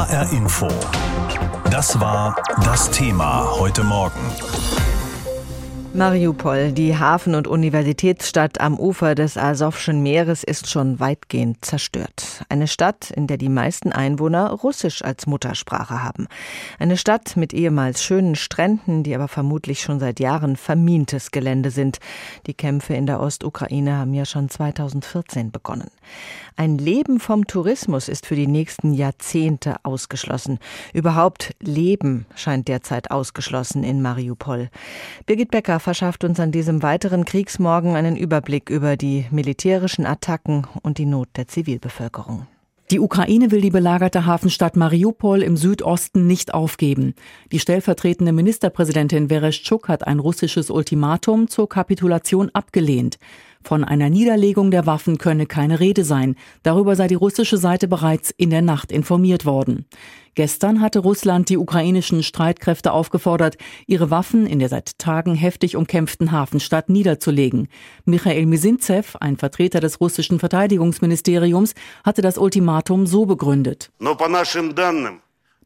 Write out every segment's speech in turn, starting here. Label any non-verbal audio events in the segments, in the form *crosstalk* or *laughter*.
HR Info. Das war das Thema heute Morgen. Mariupol, die Hafen- und Universitätsstadt am Ufer des Asowschen Meeres, ist schon weitgehend zerstört. Eine Stadt, in der die meisten Einwohner Russisch als Muttersprache haben. Eine Stadt mit ehemals schönen Stränden, die aber vermutlich schon seit Jahren vermintes Gelände sind. Die Kämpfe in der Ostukraine haben ja schon 2014 begonnen. Ein Leben vom Tourismus ist für die nächsten Jahrzehnte ausgeschlossen. Überhaupt Leben scheint derzeit ausgeschlossen in Mariupol. Birgit Becker verschafft uns an diesem weiteren Kriegsmorgen einen Überblick über die militärischen Attacken und die Not der Zivilbevölkerung. Die Ukraine will die belagerte Hafenstadt Mariupol im Südosten nicht aufgeben. Die stellvertretende Ministerpräsidentin Vereshchuk hat ein russisches Ultimatum zur Kapitulation abgelehnt. Von einer Niederlegung der Waffen könne keine Rede sein. Darüber sei die russische Seite bereits in der Nacht informiert worden. Gestern hatte Russland die ukrainischen Streitkräfte aufgefordert, ihre Waffen in der seit Tagen heftig umkämpften Hafenstadt niederzulegen. Michael Misintsev, ein Vertreter des russischen Verteidigungsministeriums, hatte das Ultimatum so begründet.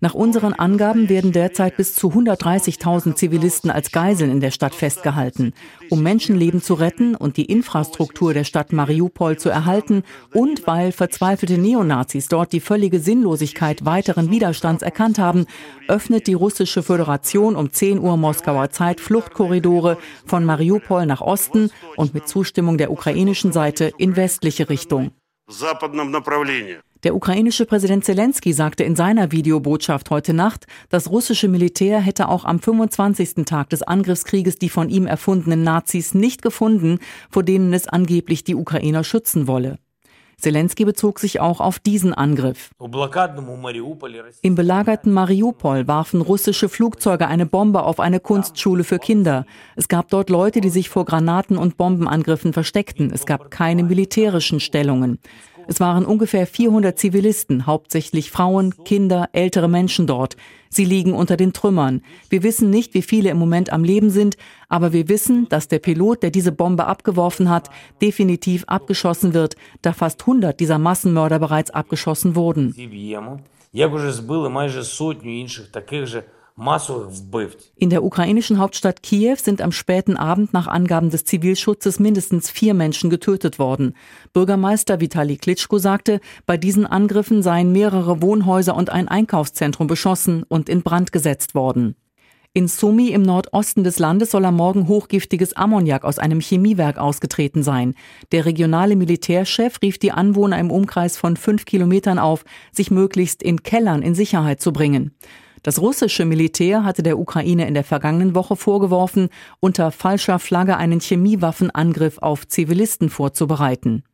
Nach unseren Angaben werden derzeit bis zu 130.000 Zivilisten als Geiseln in der Stadt festgehalten. Um Menschenleben zu retten und die Infrastruktur der Stadt Mariupol zu erhalten und weil verzweifelte Neonazis dort die völlige Sinnlosigkeit weiteren Widerstands erkannt haben, öffnet die russische Föderation um 10 Uhr Moskauer Zeit Fluchtkorridore von Mariupol nach Osten und mit Zustimmung der ukrainischen Seite in westliche Richtung. Der ukrainische Präsident Zelensky sagte in seiner Videobotschaft heute Nacht, das russische Militär hätte auch am 25. Tag des Angriffskrieges die von ihm erfundenen Nazis nicht gefunden, vor denen es angeblich die Ukrainer schützen wolle. Zelensky bezog sich auch auf diesen Angriff. Im belagerten Mariupol warfen russische Flugzeuge eine Bombe auf eine Kunstschule für Kinder. Es gab dort Leute, die sich vor Granaten und Bombenangriffen versteckten. Es gab keine militärischen Stellungen. Es waren ungefähr 400 Zivilisten, hauptsächlich Frauen, Kinder, ältere Menschen dort. Sie liegen unter den Trümmern. Wir wissen nicht, wie viele im Moment am Leben sind, aber wir wissen, dass der Pilot, der diese Bombe abgeworfen hat, definitiv abgeschossen wird, da fast 100 dieser Massenmörder bereits abgeschossen wurden. In der ukrainischen Hauptstadt Kiew sind am späten Abend nach Angaben des Zivilschutzes mindestens vier Menschen getötet worden. Bürgermeister Vitali Klitschko sagte, bei diesen Angriffen seien mehrere Wohnhäuser und ein Einkaufszentrum beschossen und in Brand gesetzt worden. In Sumi im Nordosten des Landes soll am Morgen hochgiftiges Ammoniak aus einem Chemiewerk ausgetreten sein. Der regionale Militärchef rief die Anwohner im Umkreis von fünf Kilometern auf, sich möglichst in Kellern in Sicherheit zu bringen. Das russische Militär hatte der Ukraine in der vergangenen Woche vorgeworfen, unter falscher Flagge einen Chemiewaffenangriff auf Zivilisten vorzubereiten.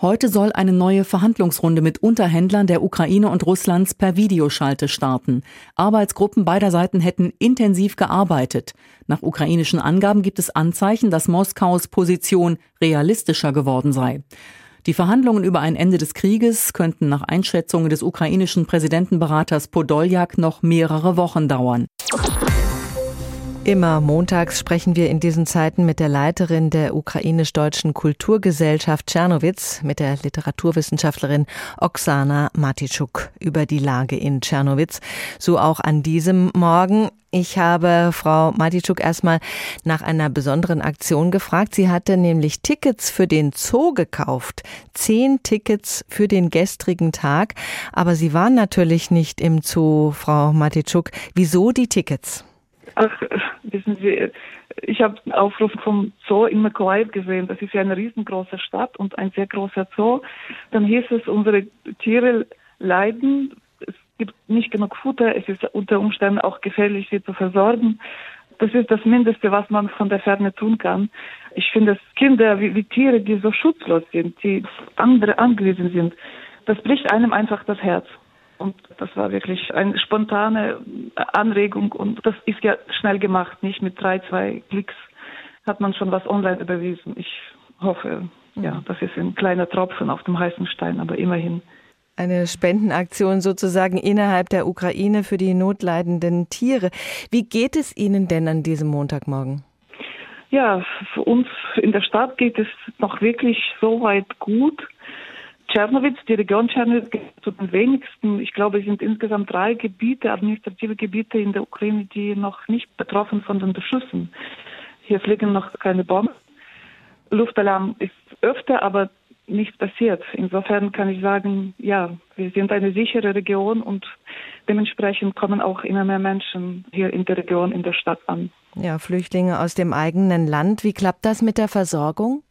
Heute soll eine neue Verhandlungsrunde mit Unterhändlern der Ukraine und Russlands per Videoschalte starten. Arbeitsgruppen beider Seiten hätten intensiv gearbeitet. Nach ukrainischen Angaben gibt es Anzeichen, dass Moskaus Position realistischer geworden sei. Die Verhandlungen über ein Ende des Krieges könnten nach Einschätzungen des ukrainischen Präsidentenberaters Podoljak noch mehrere Wochen dauern. Immer montags sprechen wir in diesen Zeiten mit der Leiterin der ukrainisch-deutschen Kulturgesellschaft Tschernowitz, mit der Literaturwissenschaftlerin Oksana Matitschuk über die Lage in Tschernowitz. So auch an diesem Morgen. Ich habe Frau Matitschuk erstmal nach einer besonderen Aktion gefragt. Sie hatte nämlich Tickets für den Zoo gekauft. Zehn Tickets für den gestrigen Tag. Aber Sie waren natürlich nicht im Zoo, Frau Matitschuk. Wieso die Tickets? Ach, wissen Sie, ich habe Aufruf vom Zoo in Mykolaiv gesehen. Das ist ja eine riesengroße Stadt und ein sehr großer Zoo. Dann hieß es, unsere Tiere leiden. Es gibt nicht genug Futter. Es ist unter Umständen auch gefährlich, sie zu versorgen. Das ist das Mindeste, was man von der Ferne tun kann. Ich finde, dass Kinder wie, wie Tiere, die so schutzlos sind, die andere angewiesen sind, das bricht einem einfach das Herz. Und das war wirklich eine spontane Anregung und das ist ja schnell gemacht, nicht mit drei, zwei Klicks hat man schon was online überwiesen. Ich hoffe, ja, mhm. das ist ein kleiner Tropfen auf dem heißen Stein, aber immerhin. Eine Spendenaktion sozusagen innerhalb der Ukraine für die notleidenden Tiere. Wie geht es Ihnen denn an diesem Montagmorgen? Ja, für uns in der Stadt geht es noch wirklich so weit gut Tschernowitz, die Region Tschernowitz zu den wenigsten. Ich glaube, es sind insgesamt drei Gebiete, administrative Gebiete in der Ukraine, die noch nicht betroffen von den Beschüssen. Hier fliegen noch keine Bomben. Luftalarm ist öfter, aber nichts passiert. Insofern kann ich sagen, ja, wir sind eine sichere Region und dementsprechend kommen auch immer mehr Menschen hier in der Region, in der Stadt an. Ja, Flüchtlinge aus dem eigenen Land. Wie klappt das mit der Versorgung?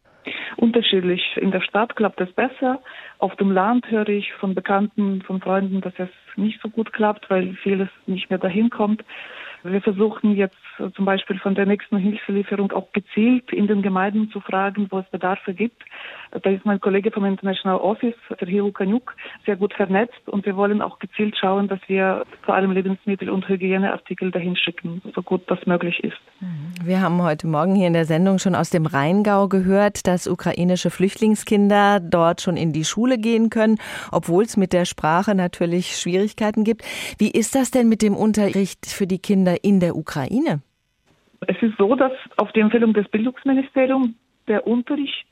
Unterschiedlich. In der Stadt klappt es besser. Auf dem Land höre ich von Bekannten, von Freunden, dass es nicht so gut klappt, weil vieles nicht mehr dahin kommt. Wir versuchen jetzt zum Beispiel von der nächsten Hilfelieferung auch gezielt in den Gemeinden zu fragen, wo es Bedarfe gibt. Da ist mein Kollege vom International Office, der Hiru Kanyuk, sehr gut vernetzt und wir wollen auch gezielt schauen, dass wir vor allem Lebensmittel und Hygieneartikel dahin schicken, so gut das möglich ist. Mhm. Wir haben heute Morgen hier in der Sendung schon aus dem Rheingau gehört, dass ukrainische Flüchtlingskinder dort schon in die Schule gehen können, obwohl es mit der Sprache natürlich Schwierigkeiten gibt. Wie ist das denn mit dem Unterricht für die Kinder in der Ukraine? Es ist so, dass auf die Empfehlung des Bildungsministeriums der Unterricht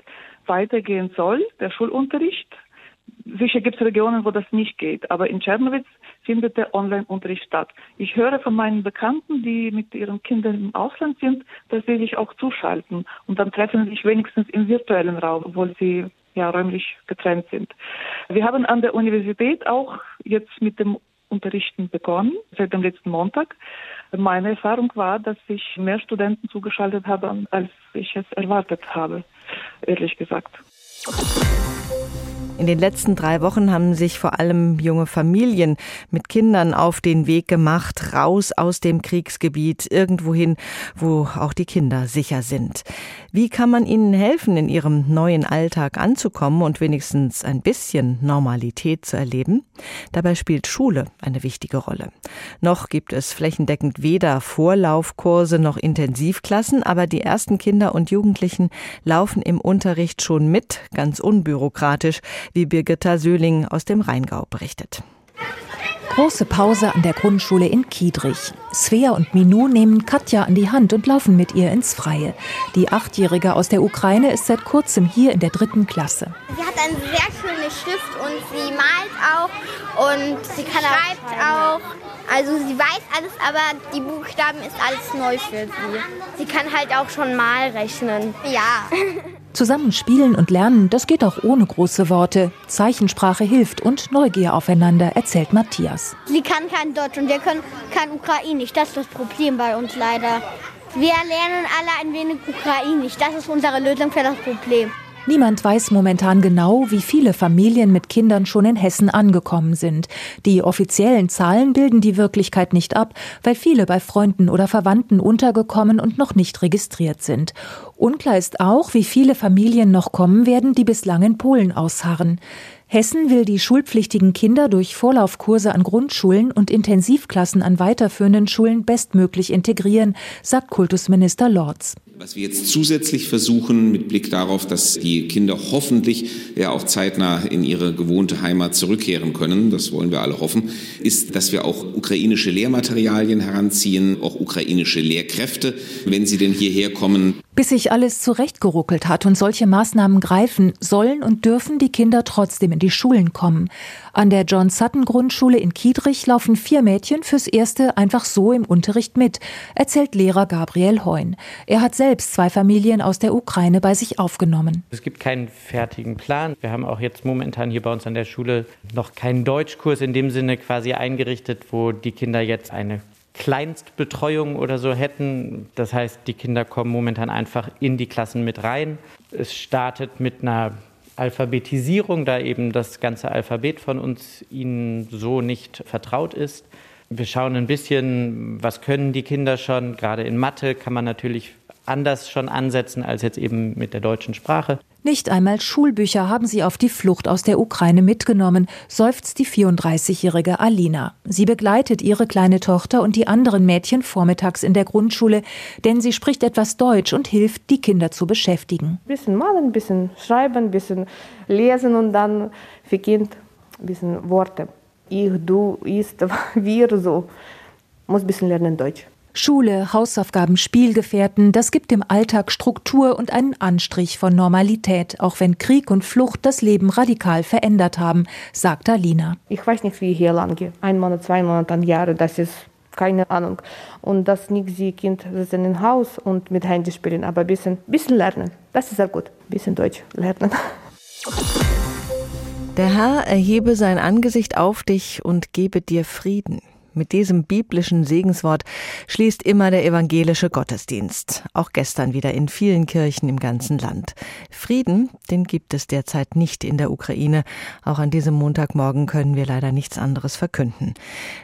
weitergehen soll, der Schulunterricht. Sicher gibt es Regionen, wo das nicht geht, aber in Tschernowitz findet der Online-Unterricht statt. Ich höre von meinen Bekannten, die mit ihren Kindern im Ausland sind, dass sie sich auch zuschalten und dann treffen sie sich wenigstens im virtuellen Raum, obwohl sie ja räumlich getrennt sind. Wir haben an der Universität auch jetzt mit dem Unterrichten begonnen, seit dem letzten Montag. Meine Erfahrung war, dass sich mehr Studenten zugeschaltet haben, als ich es erwartet habe, ehrlich gesagt. In den letzten drei Wochen haben sich vor allem junge Familien mit Kindern auf den Weg gemacht, raus aus dem Kriegsgebiet, irgendwohin, wo auch die Kinder sicher sind. Wie kann man ihnen helfen, in ihrem neuen Alltag anzukommen und wenigstens ein bisschen Normalität zu erleben? Dabei spielt Schule eine wichtige Rolle. Noch gibt es flächendeckend weder Vorlaufkurse noch Intensivklassen, aber die ersten Kinder und Jugendlichen laufen im Unterricht schon mit, ganz unbürokratisch, wie Birgitta Söhling aus dem Rheingau berichtet. Große Pause an der Grundschule in Kiedrich. Svea und Minou nehmen Katja an die Hand und laufen mit ihr ins Freie. Die Achtjährige aus der Ukraine ist seit kurzem hier in der dritten Klasse. Sie hat eine sehr schöne Schrift und sie malt auch und sie schreibt auch. Also sie weiß alles, aber die Buchstaben ist alles neu für sie. Sie kann halt auch schon mal rechnen. Ja. *laughs* Zusammen spielen und lernen, das geht auch ohne große Worte. Zeichensprache hilft und Neugier aufeinander, erzählt Matthias. Sie kann kein Deutsch und wir können kein Ukrainisch. Das ist das Problem bei uns leider. Wir lernen alle ein wenig Ukrainisch. Das ist unsere Lösung für das Problem. Niemand weiß momentan genau, wie viele Familien mit Kindern schon in Hessen angekommen sind. Die offiziellen Zahlen bilden die Wirklichkeit nicht ab, weil viele bei Freunden oder Verwandten untergekommen und noch nicht registriert sind. Unklar ist auch, wie viele Familien noch kommen werden, die bislang in Polen ausharren. Hessen will die schulpflichtigen Kinder durch Vorlaufkurse an Grundschulen und Intensivklassen an weiterführenden Schulen bestmöglich integrieren, sagt Kultusminister Lorz. Was wir jetzt zusätzlich versuchen, mit Blick darauf, dass die Kinder hoffentlich ja auch zeitnah in ihre gewohnte Heimat zurückkehren können, das wollen wir alle hoffen, ist, dass wir auch ukrainische Lehrmaterialien heranziehen, auch ukrainische Lehrkräfte, wenn sie denn hierher kommen. Bis sich alles zurechtgeruckelt hat und solche Maßnahmen greifen, sollen und dürfen die Kinder trotzdem in die Schulen kommen. An der John Sutton Grundschule in Kiedrich laufen vier Mädchen fürs Erste einfach so im Unterricht mit, erzählt Lehrer Gabriel Heun. Er hat selbst zwei Familien aus der Ukraine bei sich aufgenommen. Es gibt keinen fertigen Plan. Wir haben auch jetzt momentan hier bei uns an der Schule noch keinen Deutschkurs in dem Sinne quasi eingerichtet, wo die Kinder jetzt eine Kleinstbetreuung oder so hätten. Das heißt, die Kinder kommen momentan einfach in die Klassen mit rein. Es startet mit einer Alphabetisierung, da eben das ganze Alphabet von uns ihnen so nicht vertraut ist. Wir schauen ein bisschen, was können die Kinder schon. Gerade in Mathe kann man natürlich anders schon ansetzen als jetzt eben mit der deutschen Sprache. Nicht einmal Schulbücher haben sie auf die Flucht aus der Ukraine mitgenommen, seufzt die 34-jährige Alina. Sie begleitet ihre kleine Tochter und die anderen Mädchen vormittags in der Grundschule, denn sie spricht etwas Deutsch und hilft, die Kinder zu beschäftigen. Ein bisschen malen, ein bisschen schreiben, ein bisschen lesen und dann für Kind ein bisschen Worte. Ich, du, ist, *laughs* wir, so. Muss ein bisschen lernen Deutsch. Schule, Hausaufgaben, Spielgefährten, das gibt dem Alltag Struktur und einen Anstrich von Normalität, auch wenn Krieg und Flucht das Leben radikal verändert haben, sagt Alina. Ich weiß nicht, wie hier lange. Ein Monat, zwei Monate, ein Jahr, das ist keine Ahnung. Und das nicht sie Kind sitzen im Haus und mit Handy spielen, aber ein bisschen, bisschen lernen. Das ist sehr gut. Ein bisschen Deutsch lernen. Der Herr erhebe sein Angesicht auf dich und gebe dir Frieden. Mit diesem biblischen Segenswort schließt immer der evangelische Gottesdienst. Auch gestern wieder in vielen Kirchen im ganzen Land. Frieden, den gibt es derzeit nicht in der Ukraine. Auch an diesem Montagmorgen können wir leider nichts anderes verkünden.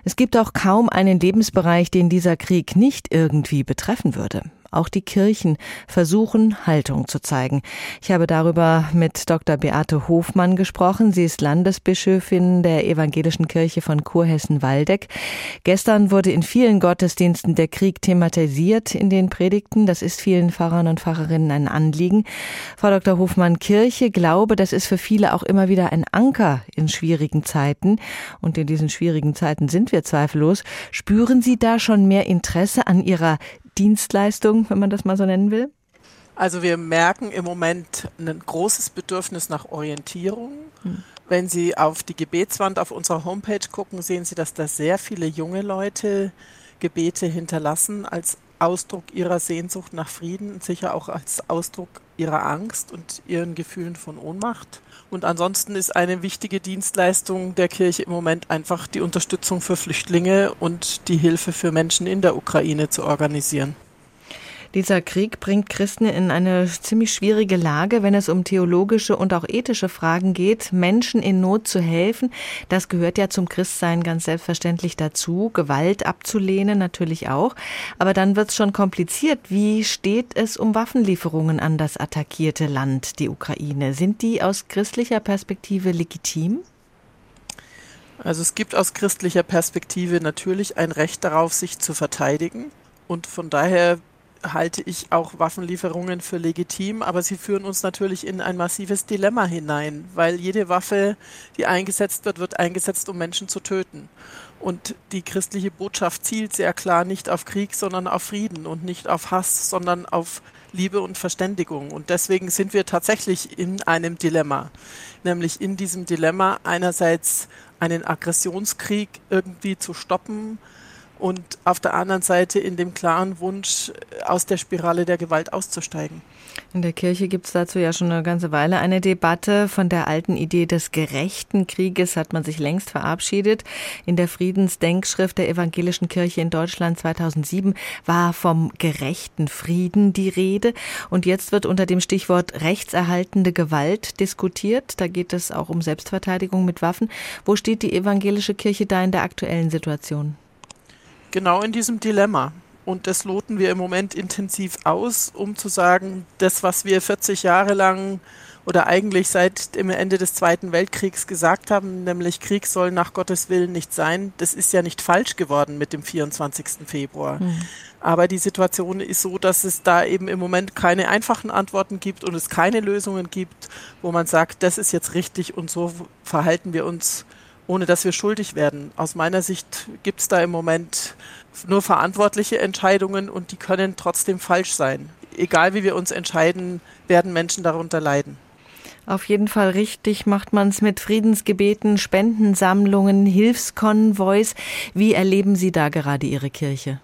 Es gibt auch kaum einen Lebensbereich, den dieser Krieg nicht irgendwie betreffen würde. Auch die Kirchen versuchen, Haltung zu zeigen. Ich habe darüber mit Dr. Beate Hofmann gesprochen. Sie ist Landesbischöfin der Evangelischen Kirche von Kurhessen-Waldeck. Gestern wurde in vielen Gottesdiensten der Krieg thematisiert in den Predigten. Das ist vielen Pfarrern und Pfarrerinnen ein Anliegen. Frau Dr. Hofmann, Kirche, Glaube, das ist für viele auch immer wieder ein Anker in schwierigen Zeiten. Und in diesen schwierigen Zeiten sind wir zweifellos. Spüren Sie da schon mehr Interesse an Ihrer Dienstleistung, wenn man das mal so nennen will? Also wir merken im Moment ein großes Bedürfnis nach Orientierung. Hm. Wenn Sie auf die Gebetswand auf unserer Homepage gucken, sehen Sie, dass da sehr viele junge Leute Gebete hinterlassen als Ausdruck ihrer Sehnsucht nach Frieden und sicher auch als Ausdruck ihrer Angst und ihren Gefühlen von Ohnmacht. Und ansonsten ist eine wichtige Dienstleistung der Kirche im Moment einfach die Unterstützung für Flüchtlinge und die Hilfe für Menschen in der Ukraine zu organisieren. Dieser Krieg bringt Christen in eine ziemlich schwierige Lage, wenn es um theologische und auch ethische Fragen geht, Menschen in Not zu helfen. Das gehört ja zum Christsein ganz selbstverständlich dazu, Gewalt abzulehnen natürlich auch. Aber dann wird es schon kompliziert. Wie steht es um Waffenlieferungen an das attackierte Land, die Ukraine? Sind die aus christlicher Perspektive legitim? Also es gibt aus christlicher Perspektive natürlich ein Recht darauf, sich zu verteidigen. Und von daher halte ich auch Waffenlieferungen für legitim, aber sie führen uns natürlich in ein massives Dilemma hinein, weil jede Waffe, die eingesetzt wird, wird eingesetzt, um Menschen zu töten. Und die christliche Botschaft zielt sehr klar nicht auf Krieg, sondern auf Frieden und nicht auf Hass, sondern auf Liebe und Verständigung. Und deswegen sind wir tatsächlich in einem Dilemma, nämlich in diesem Dilemma einerseits einen Aggressionskrieg irgendwie zu stoppen, und auf der anderen Seite in dem klaren Wunsch, aus der Spirale der Gewalt auszusteigen. In der Kirche gibt es dazu ja schon eine ganze Weile eine Debatte. Von der alten Idee des gerechten Krieges hat man sich längst verabschiedet. In der Friedensdenkschrift der Evangelischen Kirche in Deutschland 2007 war vom gerechten Frieden die Rede. Und jetzt wird unter dem Stichwort rechtserhaltende Gewalt diskutiert. Da geht es auch um Selbstverteidigung mit Waffen. Wo steht die Evangelische Kirche da in der aktuellen Situation? Genau in diesem Dilemma. Und das loten wir im Moment intensiv aus, um zu sagen, das, was wir 40 Jahre lang oder eigentlich seit dem Ende des Zweiten Weltkriegs gesagt haben, nämlich Krieg soll nach Gottes Willen nicht sein, das ist ja nicht falsch geworden mit dem 24. Februar. Mhm. Aber die Situation ist so, dass es da eben im Moment keine einfachen Antworten gibt und es keine Lösungen gibt, wo man sagt, das ist jetzt richtig und so verhalten wir uns ohne dass wir schuldig werden. Aus meiner Sicht gibt es da im Moment nur verantwortliche Entscheidungen und die können trotzdem falsch sein. Egal wie wir uns entscheiden, werden Menschen darunter leiden. Auf jeden Fall richtig macht man es mit Friedensgebeten, Spendensammlungen, Hilfskonvois. Wie erleben Sie da gerade Ihre Kirche?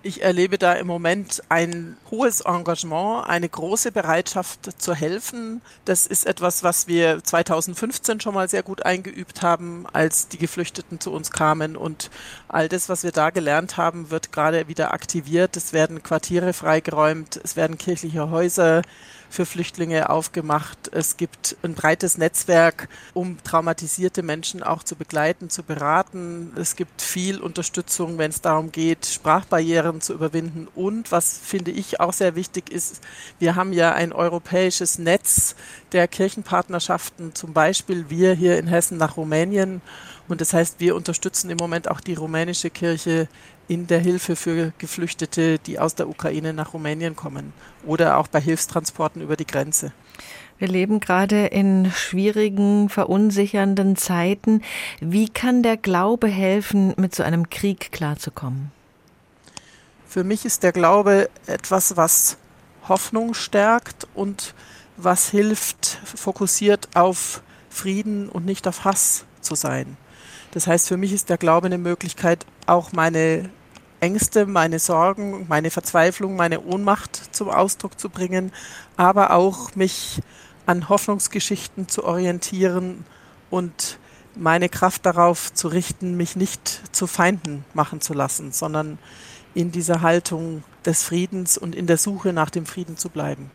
Ich erlebe da im Moment ein hohes Engagement, eine große Bereitschaft zu helfen. Das ist etwas, was wir 2015 schon mal sehr gut eingeübt haben, als die Geflüchteten zu uns kamen. Und all das, was wir da gelernt haben, wird gerade wieder aktiviert. Es werden Quartiere freigeräumt, es werden kirchliche Häuser für Flüchtlinge aufgemacht. Es gibt ein breites Netzwerk, um traumatisierte Menschen auch zu begleiten, zu beraten. Es gibt viel Unterstützung, wenn es darum geht, Sprachbarrieren zu überwinden. Und was finde ich auch sehr wichtig ist, wir haben ja ein europäisches Netz der Kirchenpartnerschaften, zum Beispiel wir hier in Hessen nach Rumänien. Und das heißt, wir unterstützen im Moment auch die rumänische Kirche in der Hilfe für Geflüchtete, die aus der Ukraine nach Rumänien kommen oder auch bei Hilfstransporten über die Grenze. Wir leben gerade in schwierigen, verunsichernden Zeiten. Wie kann der Glaube helfen, mit so einem Krieg klarzukommen? Für mich ist der Glaube etwas, was Hoffnung stärkt und was hilft, fokussiert auf Frieden und nicht auf Hass zu sein. Das heißt, für mich ist der Glaube eine Möglichkeit, auch meine Ängste, meine Sorgen, meine Verzweiflung, meine Ohnmacht zum Ausdruck zu bringen, aber auch mich an Hoffnungsgeschichten zu orientieren und meine Kraft darauf zu richten, mich nicht zu Feinden machen zu lassen, sondern in dieser Haltung des Friedens und in der Suche nach dem Frieden zu bleiben.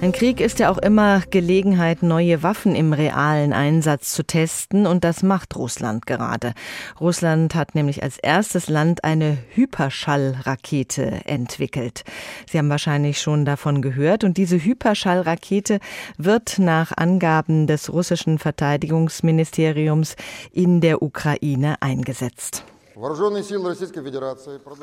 Ein Krieg ist ja auch immer Gelegenheit, neue Waffen im realen Einsatz zu testen, und das macht Russland gerade. Russland hat nämlich als erstes Land eine Hyperschallrakete entwickelt. Sie haben wahrscheinlich schon davon gehört, und diese Hyperschallrakete wird nach Angaben des russischen Verteidigungsministeriums in der Ukraine eingesetzt.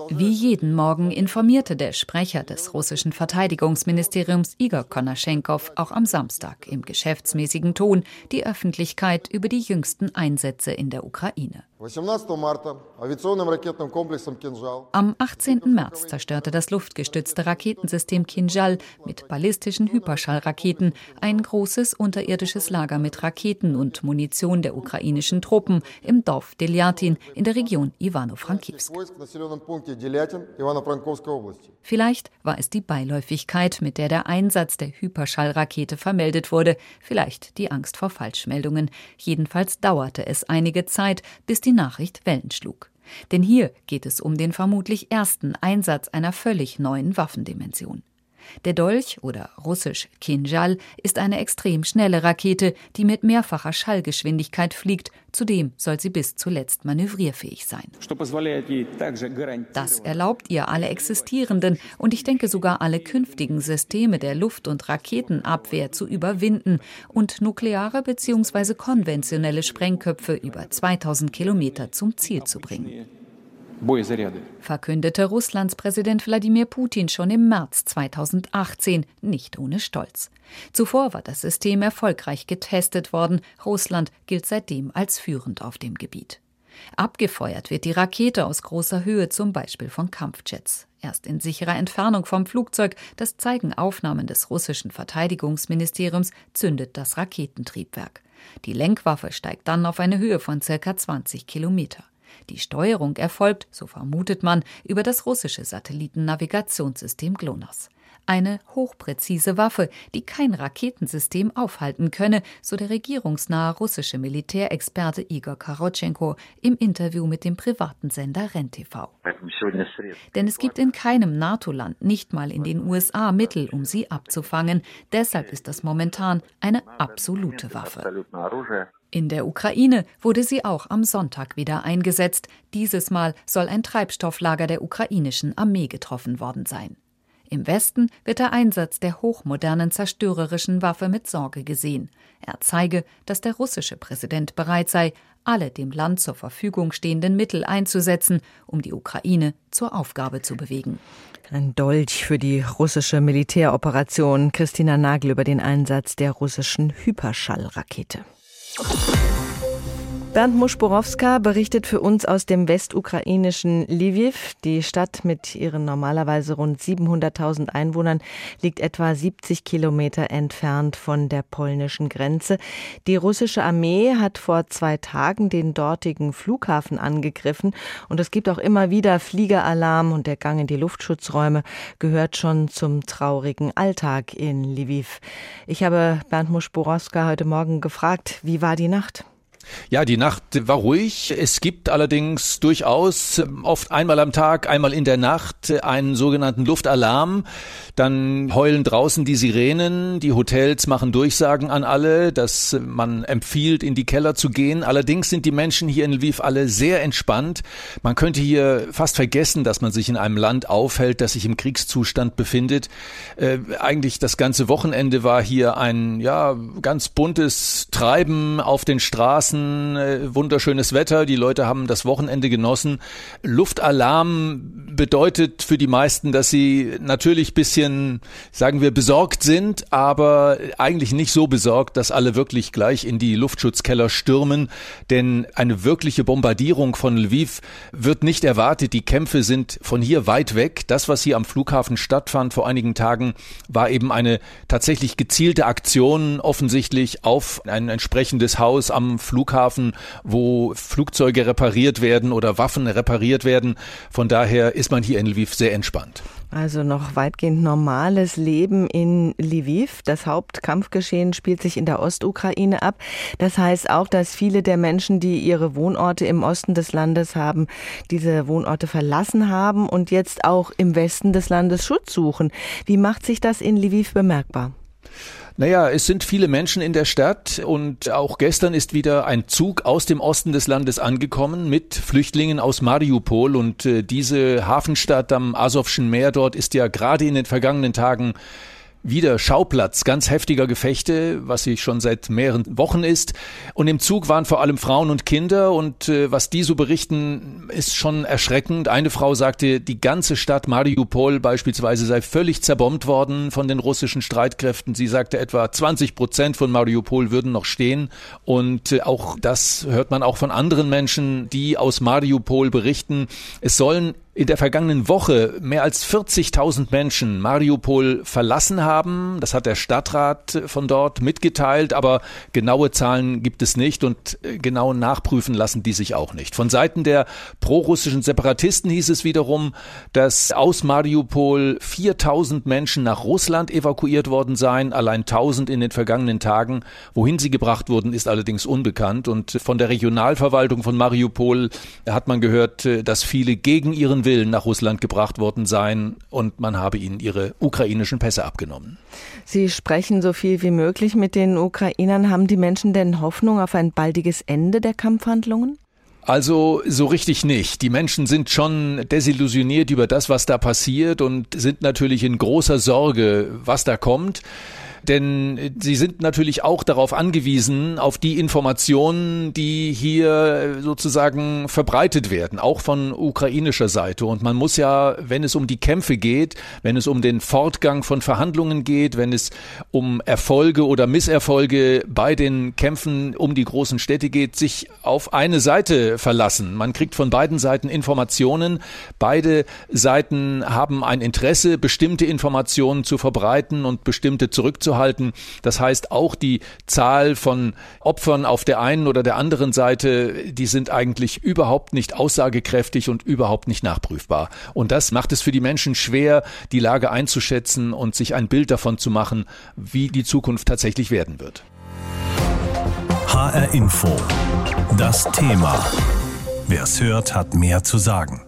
Wie jeden Morgen informierte der Sprecher des russischen Verteidigungsministeriums Igor Konaschenkov auch am Samstag im geschäftsmäßigen Ton die Öffentlichkeit über die jüngsten Einsätze in der Ukraine. Am 18. März zerstörte das luftgestützte Raketensystem Kinjal mit ballistischen Hyperschallraketen ein großes unterirdisches Lager mit Raketen und Munition der ukrainischen Truppen im Dorf Delyatin in der Region Ivano-Frankivsk. Vielleicht war es die Beiläufigkeit, mit der der Einsatz der Hyperschallrakete vermeldet wurde, vielleicht die Angst vor Falschmeldungen. Jedenfalls dauerte es einige Zeit, bis die Nachricht Wellen schlug. Denn hier geht es um den vermutlich ersten Einsatz einer völlig neuen Waffendimension. Der Dolch oder russisch Kinjal ist eine extrem schnelle Rakete, die mit mehrfacher Schallgeschwindigkeit fliegt. Zudem soll sie bis zuletzt manövrierfähig sein. Das erlaubt ihr alle existierenden und ich denke sogar alle künftigen Systeme der Luft- und Raketenabwehr zu überwinden und nukleare bzw. konventionelle Sprengköpfe über 2000 Kilometer zum Ziel zu bringen verkündete Russlands Präsident Wladimir Putin schon im März 2018, nicht ohne Stolz. Zuvor war das System erfolgreich getestet worden. Russland gilt seitdem als führend auf dem Gebiet. Abgefeuert wird die Rakete aus großer Höhe, zum Beispiel von Kampfjets. Erst in sicherer Entfernung vom Flugzeug, das zeigen Aufnahmen des russischen Verteidigungsministeriums, zündet das Raketentriebwerk. Die Lenkwaffe steigt dann auf eine Höhe von circa 20 Kilometer. Die Steuerung erfolgt, so vermutet man, über das russische Satellitennavigationssystem GLONASS. Eine hochpräzise Waffe, die kein Raketensystem aufhalten könne, so der regierungsnahe russische Militärexperte Igor Karotschenko im Interview mit dem privaten Sender RenTV. Denn es gibt in keinem NATO-Land, nicht mal in den USA, Mittel, um sie abzufangen. Deshalb ist das momentan eine absolute Waffe. In der Ukraine wurde sie auch am Sonntag wieder eingesetzt. Dieses Mal soll ein Treibstofflager der ukrainischen Armee getroffen worden sein. Im Westen wird der Einsatz der hochmodernen zerstörerischen Waffe mit Sorge gesehen. Er zeige, dass der russische Präsident bereit sei, alle dem Land zur Verfügung stehenden Mittel einzusetzen, um die Ukraine zur Aufgabe zu bewegen. Ein Dolch für die russische Militäroperation. Christina Nagel über den Einsatz der russischen Hyperschallrakete. Thank you. Bernd Muschborowska berichtet für uns aus dem westukrainischen Lviv. Die Stadt mit ihren normalerweise rund 700.000 Einwohnern liegt etwa 70 Kilometer entfernt von der polnischen Grenze. Die russische Armee hat vor zwei Tagen den dortigen Flughafen angegriffen und es gibt auch immer wieder Fliegeralarm und der Gang in die Luftschutzräume gehört schon zum traurigen Alltag in Lviv. Ich habe Bernd Muschborowska heute Morgen gefragt, wie war die Nacht? Ja, die Nacht war ruhig. Es gibt allerdings durchaus ähm, oft einmal am Tag, einmal in der Nacht einen sogenannten Luftalarm. Dann heulen draußen die Sirenen. Die Hotels machen Durchsagen an alle, dass man empfiehlt, in die Keller zu gehen. Allerdings sind die Menschen hier in Lviv alle sehr entspannt. Man könnte hier fast vergessen, dass man sich in einem Land aufhält, das sich im Kriegszustand befindet. Äh, eigentlich das ganze Wochenende war hier ein, ja, ganz buntes Treiben auf den Straßen draußen äh, wunderschönes Wetter, die Leute haben das Wochenende genossen. Luftalarm bedeutet für die meisten, dass sie natürlich bisschen, sagen wir, besorgt sind, aber eigentlich nicht so besorgt, dass alle wirklich gleich in die Luftschutzkeller stürmen, denn eine wirkliche Bombardierung von Lviv wird nicht erwartet. Die Kämpfe sind von hier weit weg. Das, was hier am Flughafen stattfand vor einigen Tagen, war eben eine tatsächlich gezielte Aktion offensichtlich auf ein entsprechendes Haus am Flughafen, wo Flugzeuge repariert werden oder Waffen repariert werden. Von daher ist man hier in Lviv sehr entspannt. Also noch weitgehend normales Leben in Lviv. Das Hauptkampfgeschehen spielt sich in der Ostukraine ab. Das heißt auch, dass viele der Menschen, die ihre Wohnorte im Osten des Landes haben, diese Wohnorte verlassen haben und jetzt auch im Westen des Landes Schutz suchen. Wie macht sich das in Lviv bemerkbar? Naja, es sind viele Menschen in der Stadt und auch gestern ist wieder ein Zug aus dem Osten des Landes angekommen mit Flüchtlingen aus Mariupol und äh, diese Hafenstadt am Asowschen Meer dort ist ja gerade in den vergangenen Tagen wieder Schauplatz ganz heftiger Gefechte, was sie schon seit mehreren Wochen ist. Und im Zug waren vor allem Frauen und Kinder und äh, was die so berichten, ist schon erschreckend. Eine Frau sagte, die ganze Stadt Mariupol beispielsweise sei völlig zerbombt worden von den russischen Streitkräften. Sie sagte, etwa 20 Prozent von Mariupol würden noch stehen. Und äh, auch das hört man auch von anderen Menschen, die aus Mariupol berichten. Es sollen in der vergangenen Woche mehr als 40.000 Menschen Mariupol verlassen haben. Das hat der Stadtrat von dort mitgeteilt, aber genaue Zahlen gibt es nicht und äh, genau nachprüfen lassen die sich auch nicht. Von Seiten der prorussischen Separatisten hieß es wiederum, dass aus Mariupol 4.000 Menschen nach Russland evakuiert worden seien, allein 1.000 in den vergangenen Tagen. Wohin sie gebracht wurden, ist allerdings unbekannt und von der Regionalverwaltung von Mariupol hat man gehört, äh, dass viele gegen ihren Willen nach Russland gebracht worden seien und man habe ihnen ihre ukrainischen Pässe abgenommen. Sie sprechen so viel wie möglich mit den Ukrainern. Haben die Menschen denn Hoffnung auf ein baldiges Ende der Kampfhandlungen? Also so richtig nicht. Die Menschen sind schon desillusioniert über das, was da passiert und sind natürlich in großer Sorge, was da kommt denn sie sind natürlich auch darauf angewiesen, auf die Informationen, die hier sozusagen verbreitet werden, auch von ukrainischer Seite. Und man muss ja, wenn es um die Kämpfe geht, wenn es um den Fortgang von Verhandlungen geht, wenn es um Erfolge oder Misserfolge bei den Kämpfen um die großen Städte geht, sich auf eine Seite verlassen. Man kriegt von beiden Seiten Informationen. Beide Seiten haben ein Interesse, bestimmte Informationen zu verbreiten und bestimmte zurückzuhalten aufzuhalten. Das heißt, auch die Zahl von Opfern auf der einen oder der anderen Seite, die sind eigentlich überhaupt nicht aussagekräftig und überhaupt nicht nachprüfbar. Und das macht es für die Menschen schwer, die Lage einzuschätzen und sich ein Bild davon zu machen, wie die Zukunft tatsächlich werden wird. HR Info. Das Thema. Wer es hört, hat mehr zu sagen.